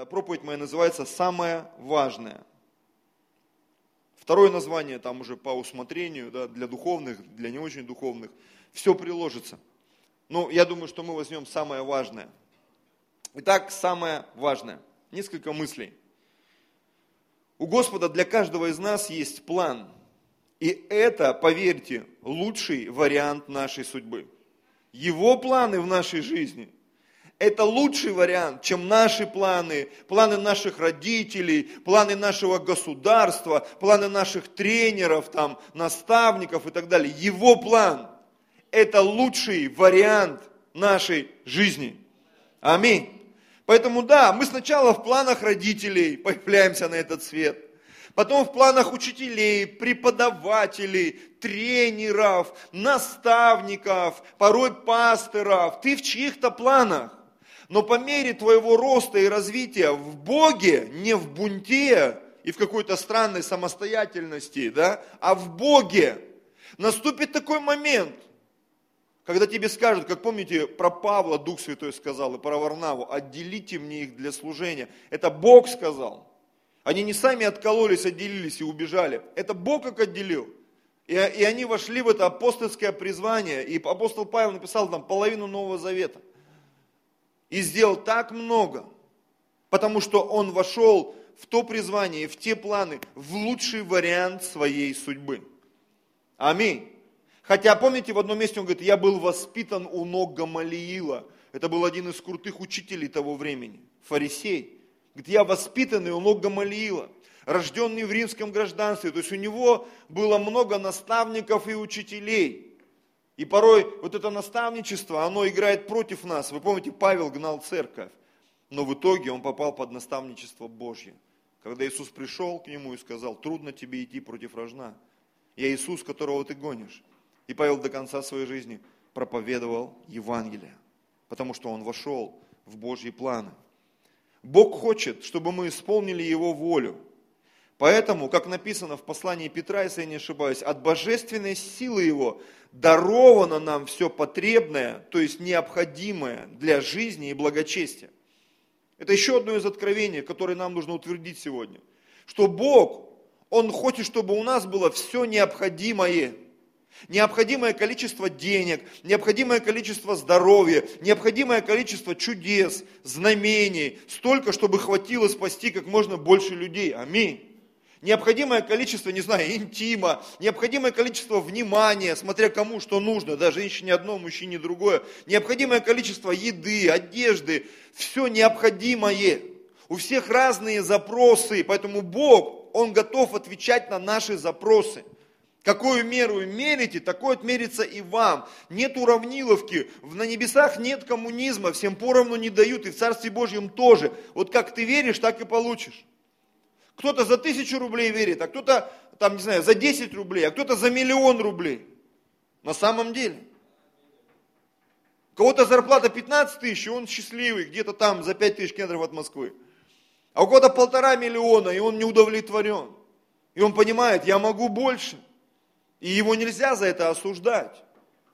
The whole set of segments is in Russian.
э, проповедь моя называется «Самое важное». Второе название там уже по усмотрению, да, для духовных, для не очень духовных. Все приложится. Но я думаю, что мы возьмем самое важное. Итак, самое важное. Несколько мыслей. У Господа для каждого из нас есть план. И это, поверьте, лучший вариант нашей судьбы. Его планы в нашей жизни – это лучший вариант, чем наши планы, планы наших родителей, планы нашего государства, планы наших тренеров, там, наставников и так далее. Его план – это лучший вариант нашей жизни. Аминь. Поэтому да, мы сначала в планах родителей появляемся на этот свет, потом в планах учителей, преподавателей, тренеров, наставников, порой пасторов. Ты в чьих-то планах. Но по мере твоего роста и развития в Боге, не в бунте и в какой-то странной самостоятельности, да, а в Боге, наступит такой момент, когда тебе скажут, как помните, про Павла Дух Святой сказал и про Варнаву, отделите мне их для служения. Это Бог сказал. Они не сами откололись, отделились и убежали. Это Бог как отделил. И, и они вошли в это апостольское призвание. И апостол Павел написал там половину Нового Завета и сделал так много, потому что он вошел в то призвание, в те планы, в лучший вариант своей судьбы. Аминь. Хотя, помните, в одном месте он говорит, я был воспитан у ног Гамалиила. Это был один из крутых учителей того времени, фарисей. Говорит, я воспитанный у ног Гамалиила, рожденный в римском гражданстве. То есть у него было много наставников и учителей. И порой вот это наставничество, оно играет против нас. Вы помните, Павел гнал церковь, но в итоге он попал под наставничество Божье. Когда Иисус пришел к нему и сказал, трудно тебе идти против рожна. Я Иисус, которого ты гонишь. И Павел до конца своей жизни проповедовал Евангелие, потому что он вошел в Божьи планы. Бог хочет, чтобы мы исполнили Его волю. Поэтому, как написано в послании Петра, если я не ошибаюсь, от божественной силы Его даровано нам все потребное, то есть необходимое для жизни и благочестия. Это еще одно из откровений, которое нам нужно утвердить сегодня. Что Бог, Он хочет, чтобы у нас было все необходимое. Необходимое количество денег, необходимое количество здоровья, необходимое количество чудес, знамений, столько, чтобы хватило спасти как можно больше людей. Аминь необходимое количество, не знаю, интима, необходимое количество внимания, смотря кому что нужно, да, женщине одно, мужчине другое, необходимое количество еды, одежды, все необходимое. У всех разные запросы, поэтому Бог, Он готов отвечать на наши запросы. Какую меру мерите, такое отмерится и вам. Нет уравниловки, на небесах нет коммунизма, всем поровну не дают, и в Царстве Божьем тоже. Вот как ты веришь, так и получишь. Кто-то за тысячу рублей верит, а кто-то, там, не знаю, за 10 рублей, а кто-то за миллион рублей. На самом деле. У кого-то зарплата 15 тысяч, и он счастливый, где-то там за 5 тысяч километров от Москвы. А у кого-то полтора миллиона, и он не удовлетворен. И он понимает, я могу больше. И его нельзя за это осуждать.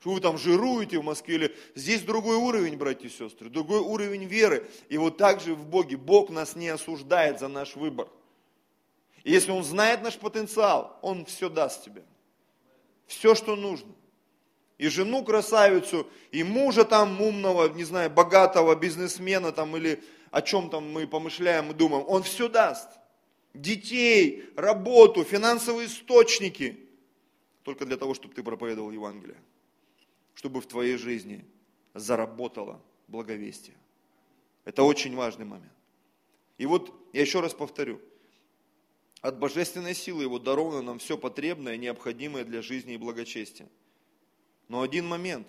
Что вы там жируете в Москве, или здесь другой уровень, братья и сестры, другой уровень веры. И вот так же в Боге. Бог нас не осуждает за наш выбор. И если Он знает наш потенциал, Он все даст тебе. Все, что нужно. И жену красавицу, и мужа там умного, не знаю, богатого бизнесмена там или о чем там мы помышляем и думаем. Он все даст. Детей, работу, финансовые источники. Только для того, чтобы ты проповедовал Евангелие. Чтобы в твоей жизни заработало благовестие. Это очень важный момент. И вот я еще раз повторю – от божественной силы Его даровано нам все потребное, необходимое для жизни и благочестия. Но один момент,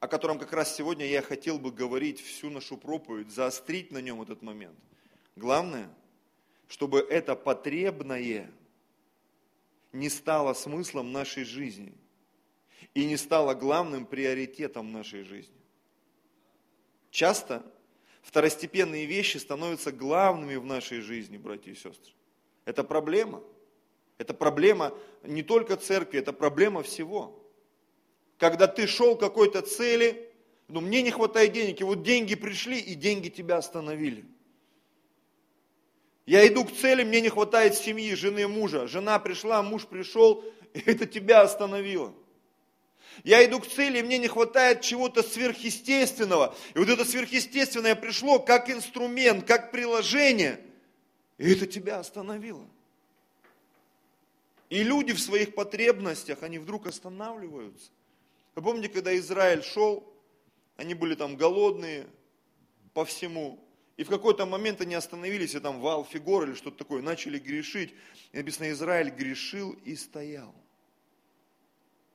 о котором как раз сегодня я хотел бы говорить всю нашу проповедь, заострить на нем этот момент. Главное, чтобы это потребное не стало смыслом нашей жизни и не стало главным приоритетом нашей жизни. Часто второстепенные вещи становятся главными в нашей жизни, братья и сестры. Это проблема. Это проблема не только церкви, это проблема всего. Когда ты шел к какой-то цели, ну мне не хватает денег, и вот деньги пришли, и деньги тебя остановили. Я иду к цели, мне не хватает семьи, жены, мужа. Жена пришла, муж пришел, и это тебя остановило. Я иду к цели, и мне не хватает чего-то сверхъестественного. И вот это сверхъестественное пришло как инструмент, как приложение. И это тебя остановило. И люди в своих потребностях, они вдруг останавливаются. Вы помните, когда Израиль шел, они были там голодные по всему. И в какой-то момент они остановились, и там вал фигур или что-то такое, начали грешить. И написано, Израиль грешил и стоял.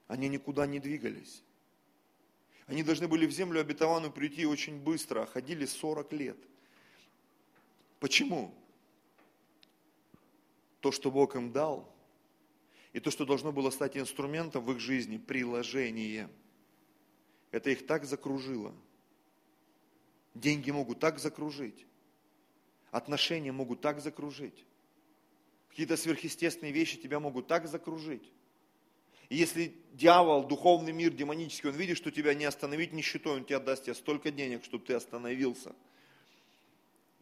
Они никуда не двигались. Они должны были в землю обетованную прийти очень быстро, а ходили 40 лет. Почему? То, что Бог им дал, и то, что должно было стать инструментом в их жизни, приложение, это их так закружило. Деньги могут так закружить. Отношения могут так закружить. Какие-то сверхъестественные вещи тебя могут так закружить. И если дьявол, духовный мир, демонический, он видит, что тебя не остановить нищетой, он тебе даст тебе столько денег, чтобы ты остановился.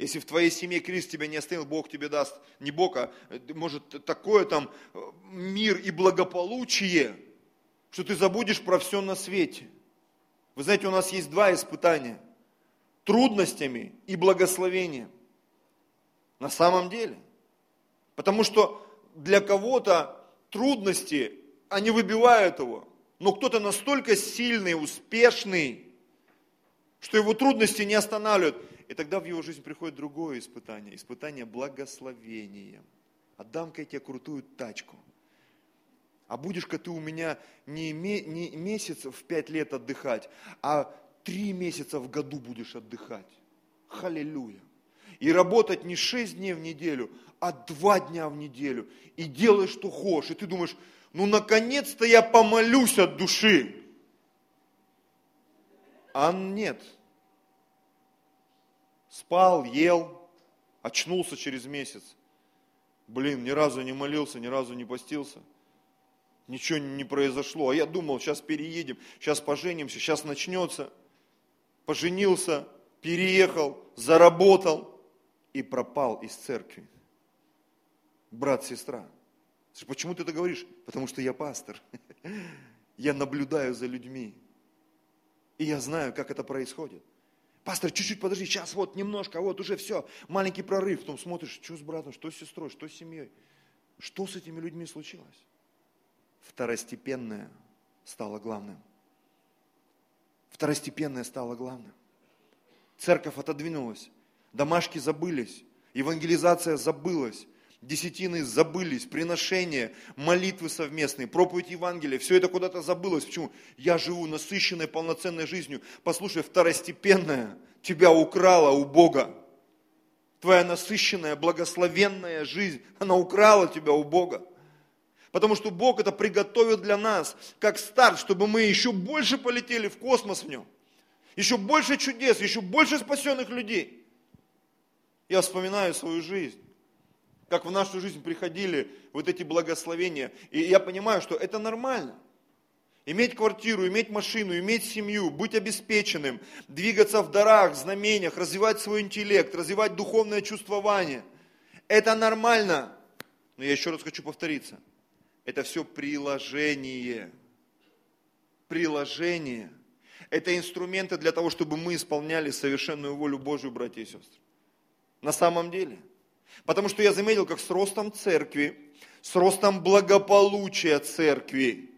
Если в твоей семье Крест тебя не остановил, Бог тебе даст, не Бог, а может такое там э, мир и благополучие, что ты забудешь про все на свете. Вы знаете, у нас есть два испытания. Трудностями и благословением. На самом деле. Потому что для кого-то трудности они выбивают его. Но кто-то настолько сильный, успешный, что его трудности не останавливают. И тогда в его жизнь приходит другое испытание. Испытание благословением. Отдам-ка я тебе крутую тачку. А будешь-ка ты у меня не, не месяц в пять лет отдыхать, а три месяца в году будешь отдыхать. Халилюя. И работать не шесть дней в неделю, а два дня в неделю. И делай, что хочешь. И ты думаешь, ну наконец-то я помолюсь от души. А нет. Спал, ел, очнулся через месяц. Блин, ни разу не молился, ни разу не постился. Ничего не произошло. А я думал, сейчас переедем, сейчас поженимся, сейчас начнется. Поженился, переехал, заработал и пропал из церкви. Брат, сестра. Почему ты это говоришь? Потому что я пастор. Я наблюдаю за людьми. И я знаю, как это происходит. Пастор, чуть-чуть подожди, сейчас вот немножко, вот уже все, маленький прорыв. Потом смотришь, что с братом, что с сестрой, что с семьей. Что с этими людьми случилось? Второстепенное стало главным. Второстепенное стало главным. Церковь отодвинулась, домашки забылись, евангелизация забылась, десятины забылись, приношения, молитвы совместные, проповедь Евангелия, все это куда-то забылось. Почему? Я живу насыщенной, полноценной жизнью. Послушай, второстепенная тебя украла у Бога. Твоя насыщенная, благословенная жизнь, она украла тебя у Бога. Потому что Бог это приготовил для нас, как старт, чтобы мы еще больше полетели в космос в нем. Еще больше чудес, еще больше спасенных людей. Я вспоминаю свою жизнь как в нашу жизнь приходили вот эти благословения. И я понимаю, что это нормально. Иметь квартиру, иметь машину, иметь семью, быть обеспеченным, двигаться в дарах, знамениях, развивать свой интеллект, развивать духовное чувствование. Это нормально. Но я еще раз хочу повториться. Это все приложение. Приложение. Это инструменты для того, чтобы мы исполняли совершенную волю Божию, братья и сестры. На самом деле – Потому что я заметил, как с ростом церкви, с ростом благополучия церкви,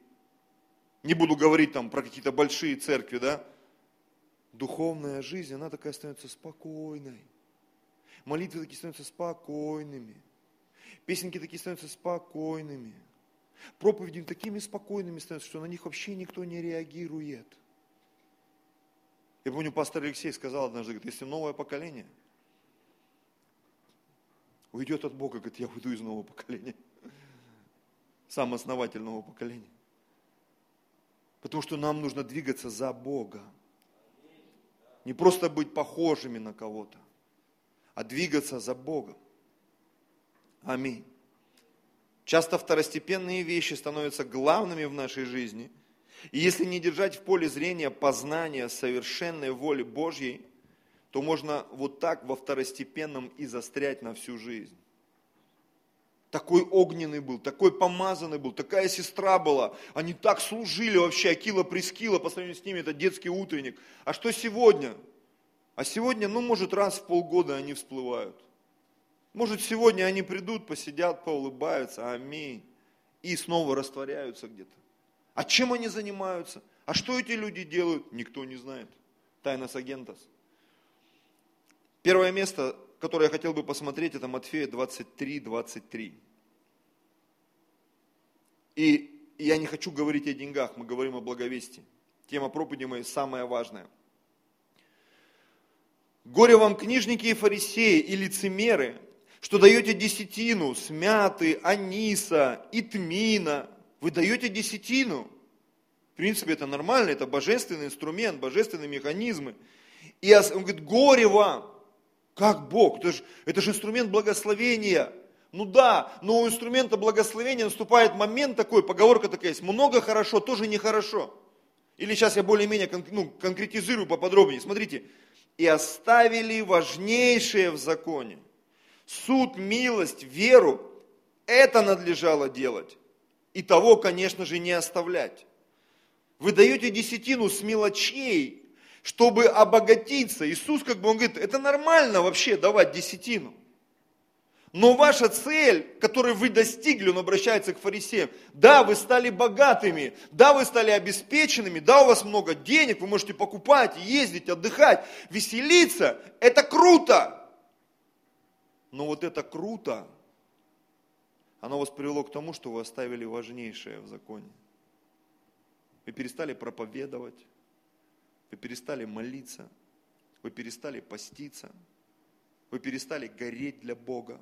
не буду говорить там про какие-то большие церкви, да, духовная жизнь, она такая становится спокойной. Молитвы такие становятся спокойными. Песенки такие становятся спокойными. Проповеди такими спокойными становятся, что на них вообще никто не реагирует. Я помню, пастор Алексей сказал однажды, говорит, если новое поколение – уйдет от Бога, говорит, я уйду из нового поколения. Сам основатель нового поколения. Потому что нам нужно двигаться за Бога. Не просто быть похожими на кого-то, а двигаться за Богом. Аминь. Часто второстепенные вещи становятся главными в нашей жизни. И если не держать в поле зрения познания совершенной воли Божьей, то можно вот так во второстепенном и застрять на всю жизнь. Такой огненный был, такой помазанный был, такая сестра была. Они так служили вообще, Акила Прескила, по сравнению с ними это детский утренник. А что сегодня? А сегодня, ну, может, раз в полгода они всплывают. Может, сегодня они придут, посидят, поулыбаются, аминь. И снова растворяются где-то. А чем они занимаются? А что эти люди делают? Никто не знает. Тайна с агентас. Первое место, которое я хотел бы посмотреть, это Матфея 23, 23. И я не хочу говорить о деньгах, мы говорим о благовестии. Тема проповеди моей самая важная. Горе вам, книжники и фарисеи, и лицемеры, что даете десятину смяты, аниса и тмина. Вы даете десятину. В принципе, это нормально, это божественный инструмент, божественные механизмы. И он говорит, горе вам. Как Бог? Это же, это же инструмент благословения. Ну да, но у инструмента благословения наступает момент такой, поговорка такая есть, много хорошо, тоже нехорошо. Или сейчас я более-менее ну, конкретизирую поподробнее. Смотрите, и оставили важнейшее в законе. Суд, милость, веру, это надлежало делать. И того, конечно же, не оставлять. Вы даете десятину с мелочей, чтобы обогатиться. Иисус, как бы, он говорит, это нормально вообще давать десятину. Но ваша цель, которую вы достигли, он обращается к фарисеям, да, вы стали богатыми, да, вы стали обеспеченными, да, у вас много денег, вы можете покупать, ездить, отдыхать, веселиться, это круто. Но вот это круто, оно вас привело к тому, что вы оставили важнейшее в законе. Вы перестали проповедовать, вы перестали молиться, вы перестали поститься, вы перестали гореть для Бога.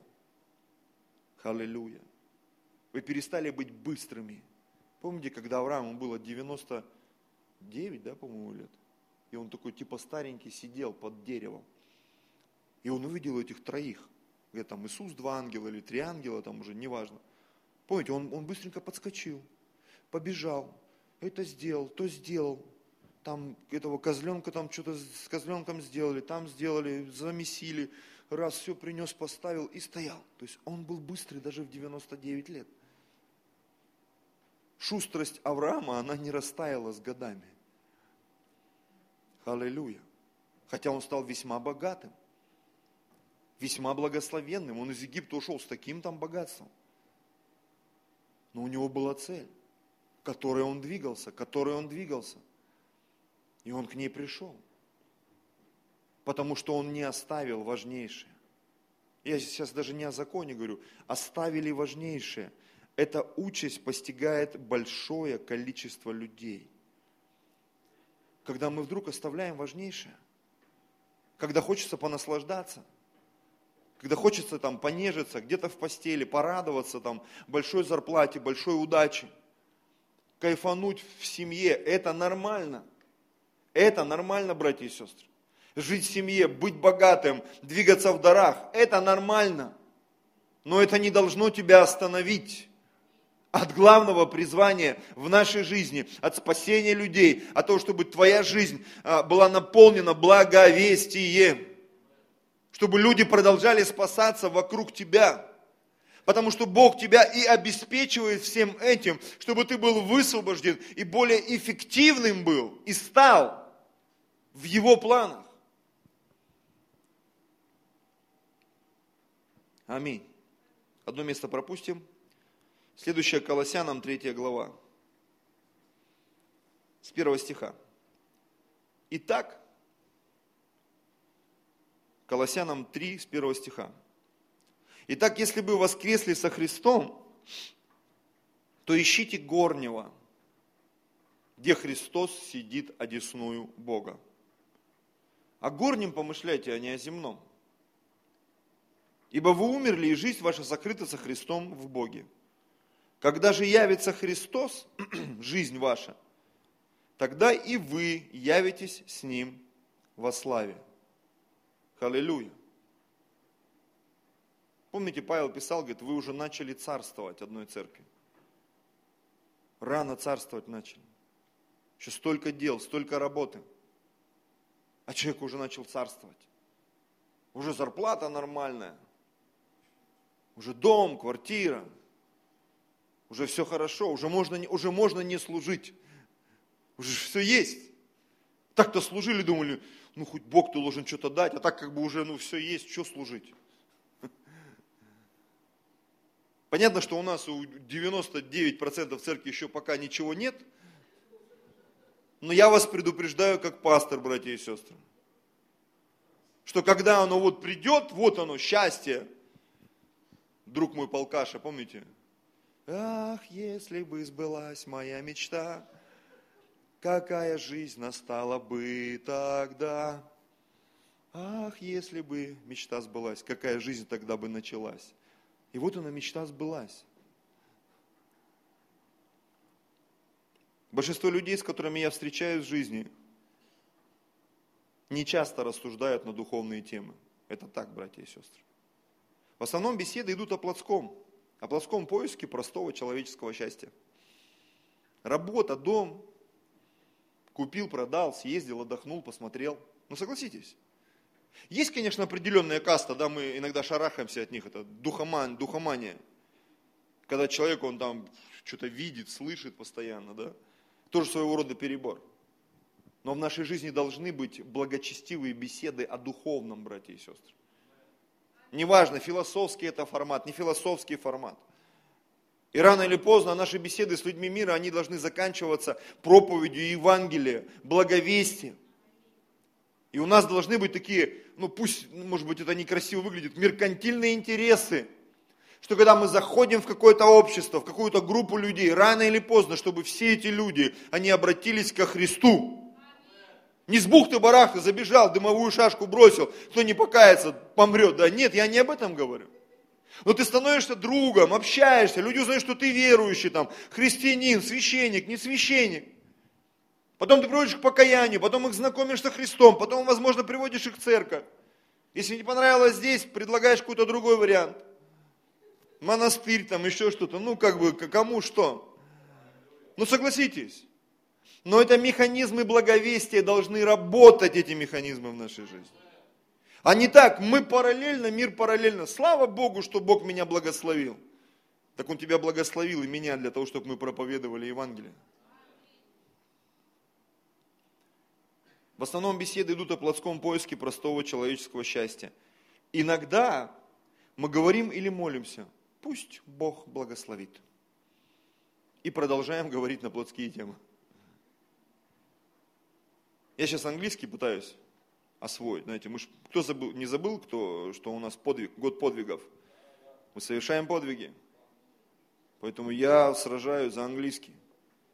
Аллилуйя. Вы перестали быть быстрыми. Помните, когда Аврааму было 99, да, по-моему, лет? И он такой типа старенький сидел под деревом. И он увидел этих троих. Говорит, там Иисус два ангела или три ангела, там уже неважно. Помните, он, он быстренько подскочил, побежал, это сделал, то сделал. Там этого козленка там что-то с козленком сделали, там сделали, замесили, раз все принес, поставил и стоял. То есть он был быстрый даже в 99 лет. Шустрость Авраама, она не растаяла с годами. Аллилуйя. Хотя он стал весьма богатым, весьма благословенным. Он из Египта ушел с таким там богатством. Но у него была цель, к которой он двигался, к которой он двигался. И он к ней пришел потому что он не оставил важнейшее. Я сейчас даже не о законе говорю, оставили важнейшее. Эта участь постигает большое количество людей. Когда мы вдруг оставляем важнейшее, когда хочется понаслаждаться, когда хочется там понежиться, где-то в постели, порадоваться там большой зарплате, большой удаче, кайфануть в семье, это нормально. Это нормально, братья и сестры жить в семье, быть богатым, двигаться в дарах. Это нормально. Но это не должно тебя остановить от главного призвания в нашей жизни, от спасения людей, от того, чтобы твоя жизнь а, была наполнена благовестием, чтобы люди продолжали спасаться вокруг тебя. Потому что Бог тебя и обеспечивает всем этим, чтобы ты был высвобожден и более эффективным был, и стал в Его планах. Аминь. Одно место пропустим. Следующее Колоссянам, третья глава. С первого стиха. Итак, Колоссянам 3, с первого стиха. Итак, если бы воскресли со Христом, то ищите горнего, где Христос сидит одесную Бога. О горнем помышляйте, а не о земном – Ибо вы умерли, и жизнь ваша закрыта со Христом в Боге. Когда же явится Христос, жизнь ваша, тогда и вы явитесь с Ним во славе. Аллилуйя. Помните, Павел писал, говорит, вы уже начали царствовать одной церкви. Рано царствовать начали. Еще столько дел, столько работы. А человек уже начал царствовать. уже зарплата нормальная, уже дом, квартира, уже все хорошо, уже можно, уже можно не служить, уже все есть. Так-то служили, думали, ну хоть Бог ты должен что-то дать, а так как бы уже ну все есть, что служить. Понятно, что у нас у 99% церкви еще пока ничего нет, но я вас предупреждаю как пастор, братья и сестры, что когда оно вот придет, вот оно, счастье, друг мой полкаша, помните? Ах, если бы сбылась моя мечта, какая жизнь настала бы тогда. Ах, если бы мечта сбылась, какая жизнь тогда бы началась. И вот она, мечта сбылась. Большинство людей, с которыми я встречаюсь в жизни, не часто рассуждают на духовные темы. Это так, братья и сестры. В основном беседы идут о плотском, о плотском поиске простого человеческого счастья. Работа, дом, купил, продал, съездил, отдохнул, посмотрел. Ну согласитесь. Есть, конечно, определенная каста, да, мы иногда шарахаемся от них, это духоман, духомания. Когда человек, он там что-то видит, слышит постоянно, да. Тоже своего рода перебор. Но в нашей жизни должны быть благочестивые беседы о духовном, братья и сестры. Неважно, философский это формат, не философский формат. И рано или поздно наши беседы с людьми мира, они должны заканчиваться проповедью Евангелия, благовестием. И у нас должны быть такие, ну пусть, может быть, это некрасиво выглядит, меркантильные интересы. Что когда мы заходим в какое-то общество, в какую-то группу людей, рано или поздно, чтобы все эти люди, они обратились ко Христу. Не с бухты-барахты забежал, дымовую шашку бросил, кто не покается, помрет. Да нет, я не об этом говорю. Но ты становишься другом, общаешься, люди узнают, что ты верующий, там, христианин, священник, не священник. Потом ты приводишь к покаянию, потом их знакомишь со Христом, потом, возможно, приводишь их в церковь. Если не понравилось здесь, предлагаешь какой-то другой вариант. Монастырь, там еще что-то, ну как бы, кому что. Ну согласитесь. Но это механизмы благовестия, должны работать эти механизмы в нашей жизни. А не так, мы параллельно, мир параллельно. Слава Богу, что Бог меня благословил. Так Он тебя благословил и меня для того, чтобы мы проповедовали Евангелие. В основном беседы идут о плотском поиске простого человеческого счастья. Иногда мы говорим или молимся, пусть Бог благословит. И продолжаем говорить на плотские темы. Я сейчас английский пытаюсь освоить. Знаете, мы ж, кто забыл, не забыл, кто, что у нас подвиг, год подвигов? Мы совершаем подвиги. Поэтому я сражаюсь за английский.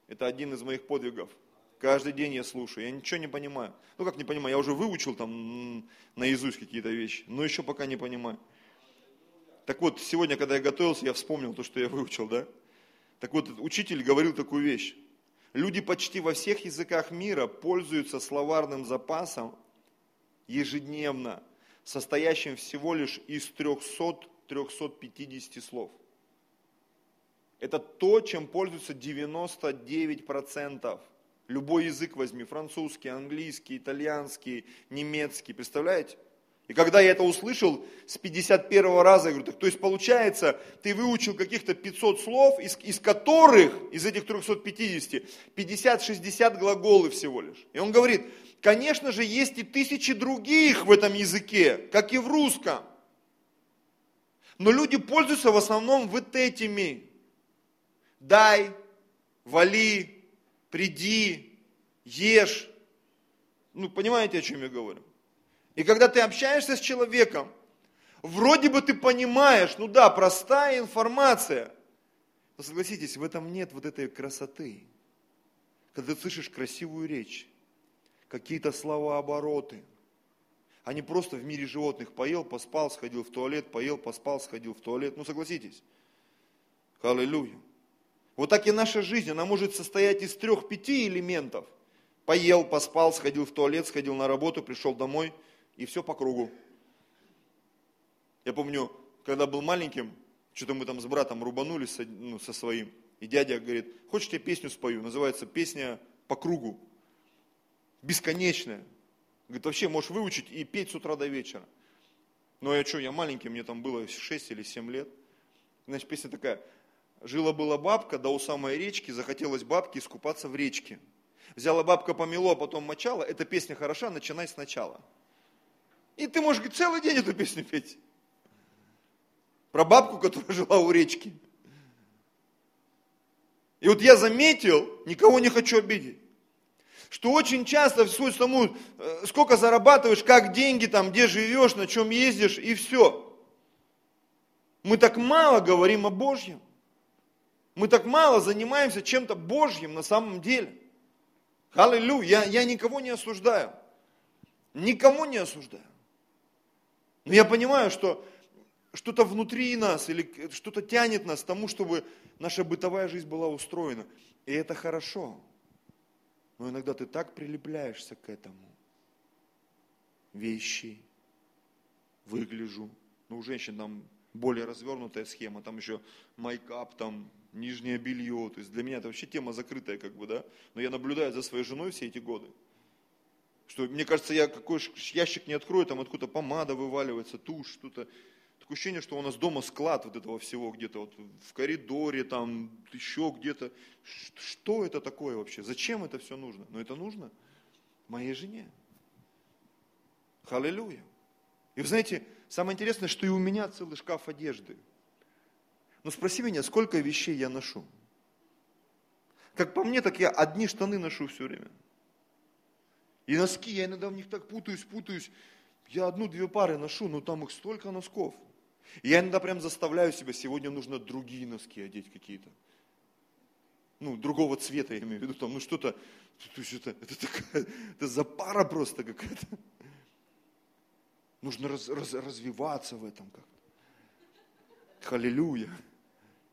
Это один из моих подвигов. Каждый день я слушаю, я ничего не понимаю. Ну как не понимаю, я уже выучил там наизусть какие-то вещи, но еще пока не понимаю. Так вот, сегодня, когда я готовился, я вспомнил то, что я выучил, да? Так вот, учитель говорил такую вещь. Люди почти во всех языках мира пользуются словарным запасом ежедневно, состоящим всего лишь из 300-350 слов. Это то, чем пользуются 99% Любой язык возьми, французский, английский, итальянский, немецкий, представляете? И когда я это услышал с 51 раза, я говорю, так, то есть получается, ты выучил каких-то 500 слов, из, из которых, из этих 350, 50-60 глаголы всего лишь. И он говорит, конечно же, есть и тысячи других в этом языке, как и в русском. Но люди пользуются в основном вот этими. Дай, вали, приди, ешь. Ну, понимаете, о чем я говорю? И когда ты общаешься с человеком, вроде бы ты понимаешь, ну да, простая информация, но согласитесь, в этом нет вот этой красоты. Когда ты слышишь красивую речь, какие-то слова обороты, а не просто в мире животных поел, поспал, сходил в туалет, поел, поспал, сходил в туалет. Ну согласитесь. Аллилуйя. Вот так и наша жизнь, она может состоять из трех-пяти элементов. Поел, поспал, сходил в туалет, сходил на работу, пришел домой, и все по кругу. Я помню, когда был маленьким, что-то мы там с братом рубанулись со, ну, со своим, и дядя говорит, хочешь я песню спою? Называется песня по кругу. Бесконечная. Говорит, вообще можешь выучить и петь с утра до вечера. Ну я что, я маленький, мне там было 6 или 7 лет. Значит, песня такая. Жила-была бабка, да у самой речки, захотелось бабке искупаться в речке. Взяла бабка помело, а потом мочала. Эта песня хороша, начинай сначала. И ты можешь целый день эту песню петь. Про бабку, которая жила у речки. И вот я заметил, никого не хочу обидеть, что очень часто в свою тому, э, сколько зарабатываешь, как деньги, там, где живешь, на чем ездишь, и все. Мы так мало говорим о Божьем. Мы так мало занимаемся чем-то Божьим на самом деле. Аллилуйя. Я, я никого не осуждаю. Никому не осуждаю. Но я понимаю, что что-то внутри нас или что-то тянет нас к тому, чтобы наша бытовая жизнь была устроена. И это хорошо. Но иногда ты так прилепляешься к этому. Вещи, выгляжу. Ну, у женщин там более развернутая схема, там еще майкап, там нижнее белье. То есть для меня это вообще тема закрытая, как бы, да. Но я наблюдаю за своей женой все эти годы. Что, мне кажется, я какой ящик не открою, там откуда-то помада вываливается, тушь, что-то. Такое ощущение, что у нас дома склад вот этого всего где-то вот в коридоре, там еще где-то. Что это такое вообще? Зачем это все нужно? Но это нужно моей жене. Халилюя. И вы знаете, самое интересное, что и у меня целый шкаф одежды. Но спроси меня, сколько вещей я ношу? Как по мне, так я одни штаны ношу все время. И носки, я иногда в них так путаюсь, путаюсь. Я одну-две пары ношу, но там их столько носков. И я иногда прям заставляю себя, сегодня нужно другие носки одеть какие-то. Ну, другого цвета, я имею в виду, там, ну что-то, то есть это, это, такая, это запара просто какая-то. Нужно раз, раз, развиваться в этом как-то. Халилюя.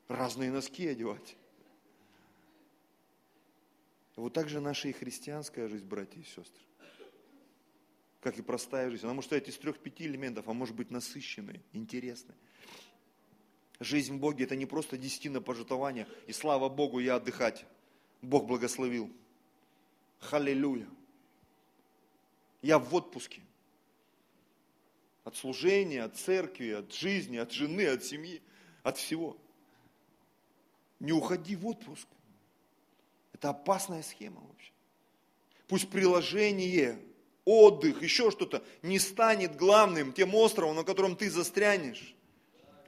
Разные носки одевать. Вот так же наша и христианская жизнь, братья и сестры как и простая жизнь. Она может состоять из трех-пяти элементов, а может быть насыщенной, интересной. Жизнь в Боге – это не просто десятина пожитования, и слава Богу, я отдыхать. Бог благословил. Халилюя. Я в отпуске. От служения, от церкви, от жизни, от жены, от семьи, от всего. Не уходи в отпуск. Это опасная схема вообще. Пусть приложение отдых, еще что-то, не станет главным, тем островом, на котором ты застрянешь.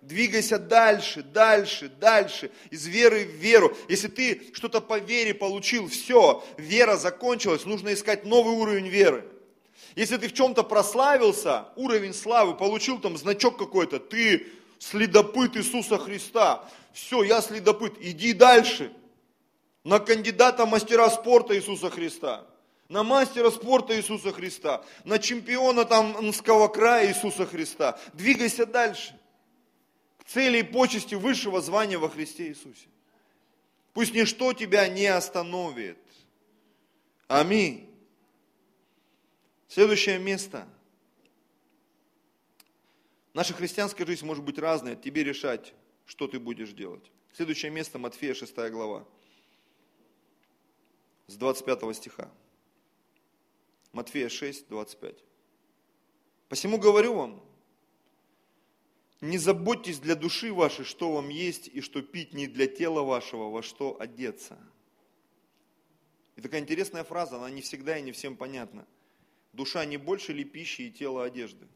Двигайся дальше, дальше, дальше, из веры в веру. Если ты что-то по вере получил, все, вера закончилась, нужно искать новый уровень веры. Если ты в чем-то прославился, уровень славы, получил там значок какой-то, ты следопыт Иисуса Христа, все, я следопыт, иди дальше. На кандидата мастера спорта Иисуса Христа на мастера спорта Иисуса Христа, на чемпиона там Нского края Иисуса Христа. Двигайся дальше. К цели и почести высшего звания во Христе Иисусе. Пусть ничто тебя не остановит. Аминь. Следующее место. Наша христианская жизнь может быть разная, тебе решать, что ты будешь делать. Следующее место Матфея 6 глава, с 25 стиха. Матфея 6, 25. Посему говорю вам, не заботьтесь для души вашей, что вам есть и что пить, не для тела вашего, во что одеться. И такая интересная фраза, она не всегда и не всем понятна. Душа не больше ли пищи и тело одежды?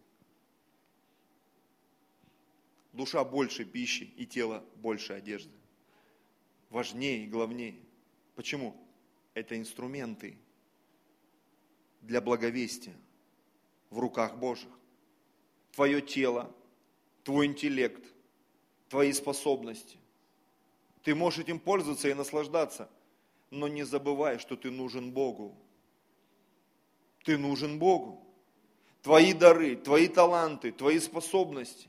Душа больше пищи и тело больше одежды. Важнее главнее. Почему? Это инструменты – для благовестия в руках Божьих. Твое тело, твой интеллект, твои способности. Ты можешь этим пользоваться и наслаждаться, но не забывай, что ты нужен Богу. Ты нужен Богу. Твои дары, твои таланты, твои способности.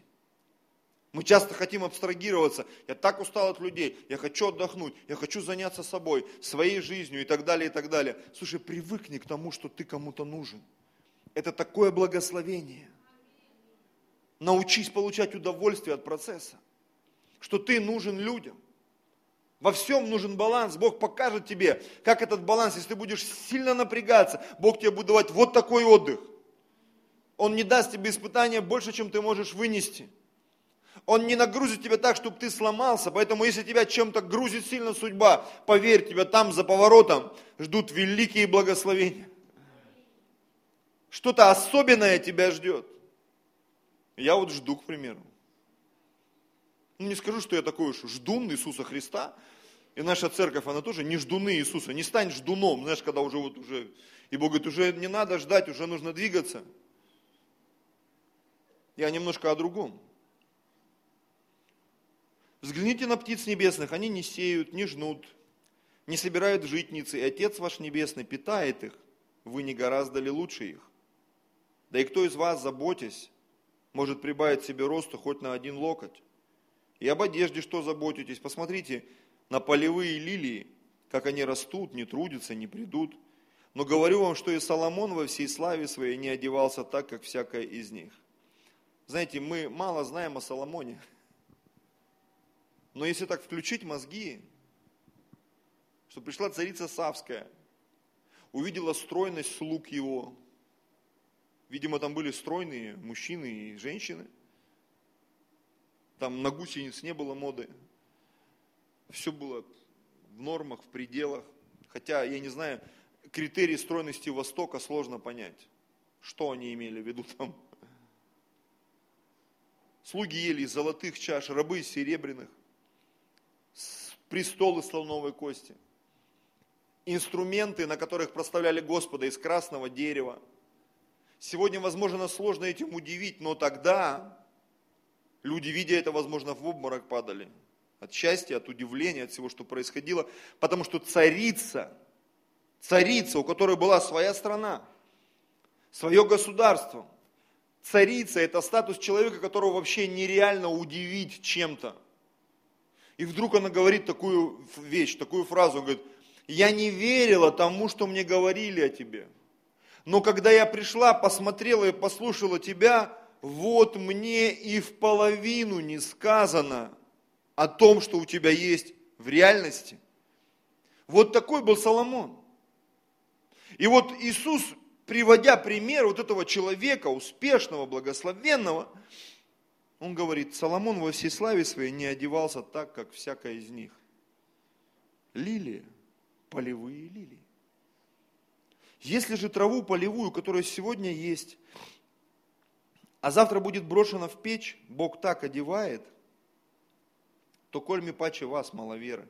Мы часто хотим абстрагироваться. Я так устал от людей, я хочу отдохнуть, я хочу заняться собой, своей жизнью и так далее, и так далее. Слушай, привыкни к тому, что ты кому-то нужен. Это такое благословение. Научись получать удовольствие от процесса, что ты нужен людям. Во всем нужен баланс. Бог покажет тебе, как этот баланс, если ты будешь сильно напрягаться, Бог тебе будет давать вот такой отдых. Он не даст тебе испытания больше, чем ты можешь вынести. Он не нагрузит тебя так, чтобы ты сломался. Поэтому если тебя чем-то грузит сильно судьба, поверь, тебя там за поворотом ждут великие благословения. Что-то особенное тебя ждет. Я вот жду, к примеру. Ну, не скажу, что я такой уж ждун Иисуса Христа. И наша церковь, она тоже не ждуны Иисуса. Не стань ждуном, знаешь, когда уже вот уже... И Бог говорит, уже не надо ждать, уже нужно двигаться. Я немножко о другом. Взгляните на птиц небесных, они не сеют, не жнут, не собирают житницы, и Отец ваш Небесный питает их. Вы не гораздо ли лучше их? Да и кто из вас, заботясь, может прибавить себе росту хоть на один локоть? И об одежде что заботитесь? Посмотрите на полевые лилии, как они растут, не трудятся, не придут. Но говорю вам, что и Соломон во всей славе своей не одевался так, как всякая из них. Знаете, мы мало знаем о Соломоне. Но если так включить мозги, что пришла царица Савская, увидела стройность слуг его. Видимо, там были стройные мужчины и женщины. Там на гусениц не было моды. Все было в нормах, в пределах. Хотя, я не знаю, критерии стройности Востока сложно понять. Что они имели в виду там? Слуги ели из золотых чаш, рабы из серебряных престолы слоновой кости, инструменты, на которых проставляли Господа из красного дерева. Сегодня, возможно, сложно этим удивить, но тогда люди, видя это, возможно, в обморок падали. От счастья, от удивления, от всего, что происходило. Потому что царица, царица, у которой была своя страна, свое государство, царица – это статус человека, которого вообще нереально удивить чем-то. И вдруг она говорит такую вещь, такую фразу, говорит, я не верила тому, что мне говорили о тебе. Но когда я пришла, посмотрела и послушала тебя, вот мне и в половину не сказано о том, что у тебя есть в реальности. Вот такой был Соломон. И вот Иисус, приводя пример вот этого человека, успешного, благословенного, он говорит, Соломон во всей славе своей не одевался так, как всякая из них. Лилии, полевые лилии. Если же траву полевую, которая сегодня есть, а завтра будет брошена в печь, Бог так одевает, то коль ми паче вас, маловеры.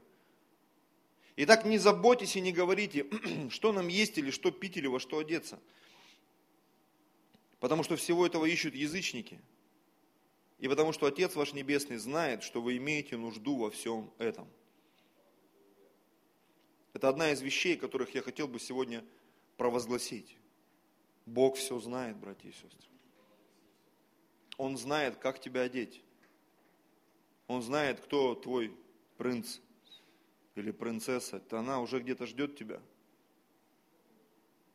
Итак, не заботьтесь и не говорите, что нам есть или что пить или во что одеться. Потому что всего этого ищут язычники – и потому что Отец ваш Небесный знает, что вы имеете нужду во всем этом. Это одна из вещей, которых я хотел бы сегодня провозгласить. Бог все знает, братья и сестры. Он знает, как тебя одеть. Он знает, кто твой принц или принцесса. Это она уже где-то ждет тебя.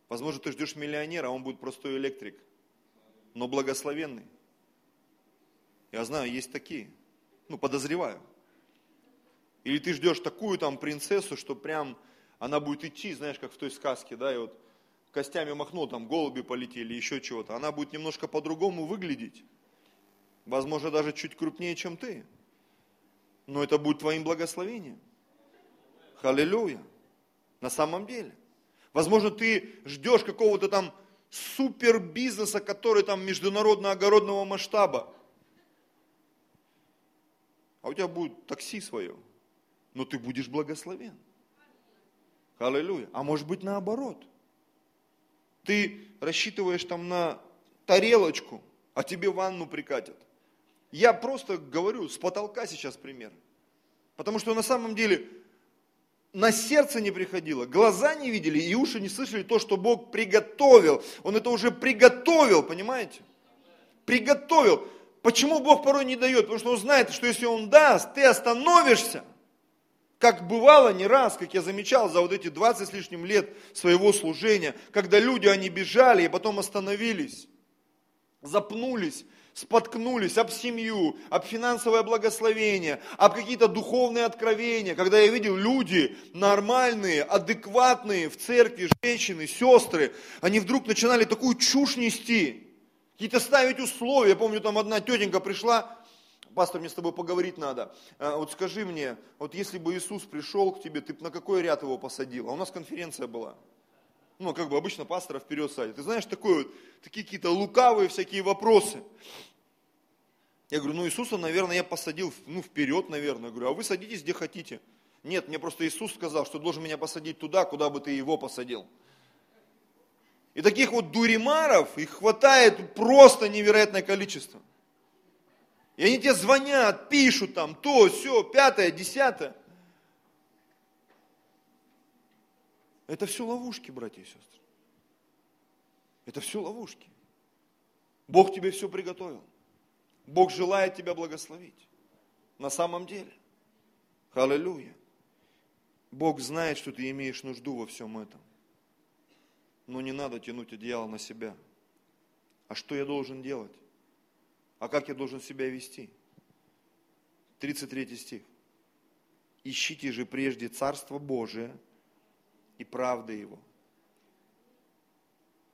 Возможно, ты ждешь миллионера, а он будет простой электрик, но благословенный. Я знаю, есть такие. Ну, подозреваю. Или ты ждешь такую там принцессу, что прям она будет идти, знаешь, как в той сказке, да, и вот костями махнул, там голуби полетели, еще чего-то. Она будет немножко по-другому выглядеть. Возможно, даже чуть крупнее, чем ты. Но это будет твоим благословением. Халилюя. На самом деле. Возможно, ты ждешь какого-то там супер бизнеса, который там международно-огородного масштаба а у тебя будет такси свое, но ты будешь благословен. Аллилуйя. А может быть наоборот. Ты рассчитываешь там на тарелочку, а тебе ванну прикатят. Я просто говорю с потолка сейчас пример. Потому что на самом деле на сердце не приходило, глаза не видели и уши не слышали то, что Бог приготовил. Он это уже приготовил, понимаете? Приготовил. Почему Бог порой не дает? Потому что Он знает, что если Он даст, ты остановишься. Как бывало не раз, как я замечал за вот эти 20 с лишним лет своего служения, когда люди, они бежали и потом остановились, запнулись, споткнулись об семью, об финансовое благословение, об какие-то духовные откровения, когда я видел люди нормальные, адекватные в церкви, женщины, сестры, они вдруг начинали такую чушь нести, Какие-то ставить условия. Я помню, там одна тетенька пришла, пастор, мне с тобой поговорить надо. А, вот скажи мне, вот если бы Иисус пришел к тебе, ты бы на какой ряд его посадил? А у нас конференция была. Ну, как бы обычно пастора вперед садит. Ты знаешь, такое вот, такие какие-то лукавые всякие вопросы. Я говорю, ну Иисуса, наверное, я посадил ну, вперед, наверное. Я говорю, а вы садитесь где хотите. Нет, мне просто Иисус сказал, что должен меня посадить туда, куда бы ты его посадил. И таких вот дуримаров, их хватает просто невероятное количество. И они тебе звонят, пишут там то, все, пятое, десятое. Это все ловушки, братья и сестры. Это все ловушки. Бог тебе все приготовил. Бог желает тебя благословить. На самом деле. Аллилуйя. Бог знает, что ты имеешь нужду во всем этом. Но не надо тянуть одеяло на себя. А что я должен делать? А как я должен себя вести? 33 стих. Ищите же прежде Царство Божие и правды Его.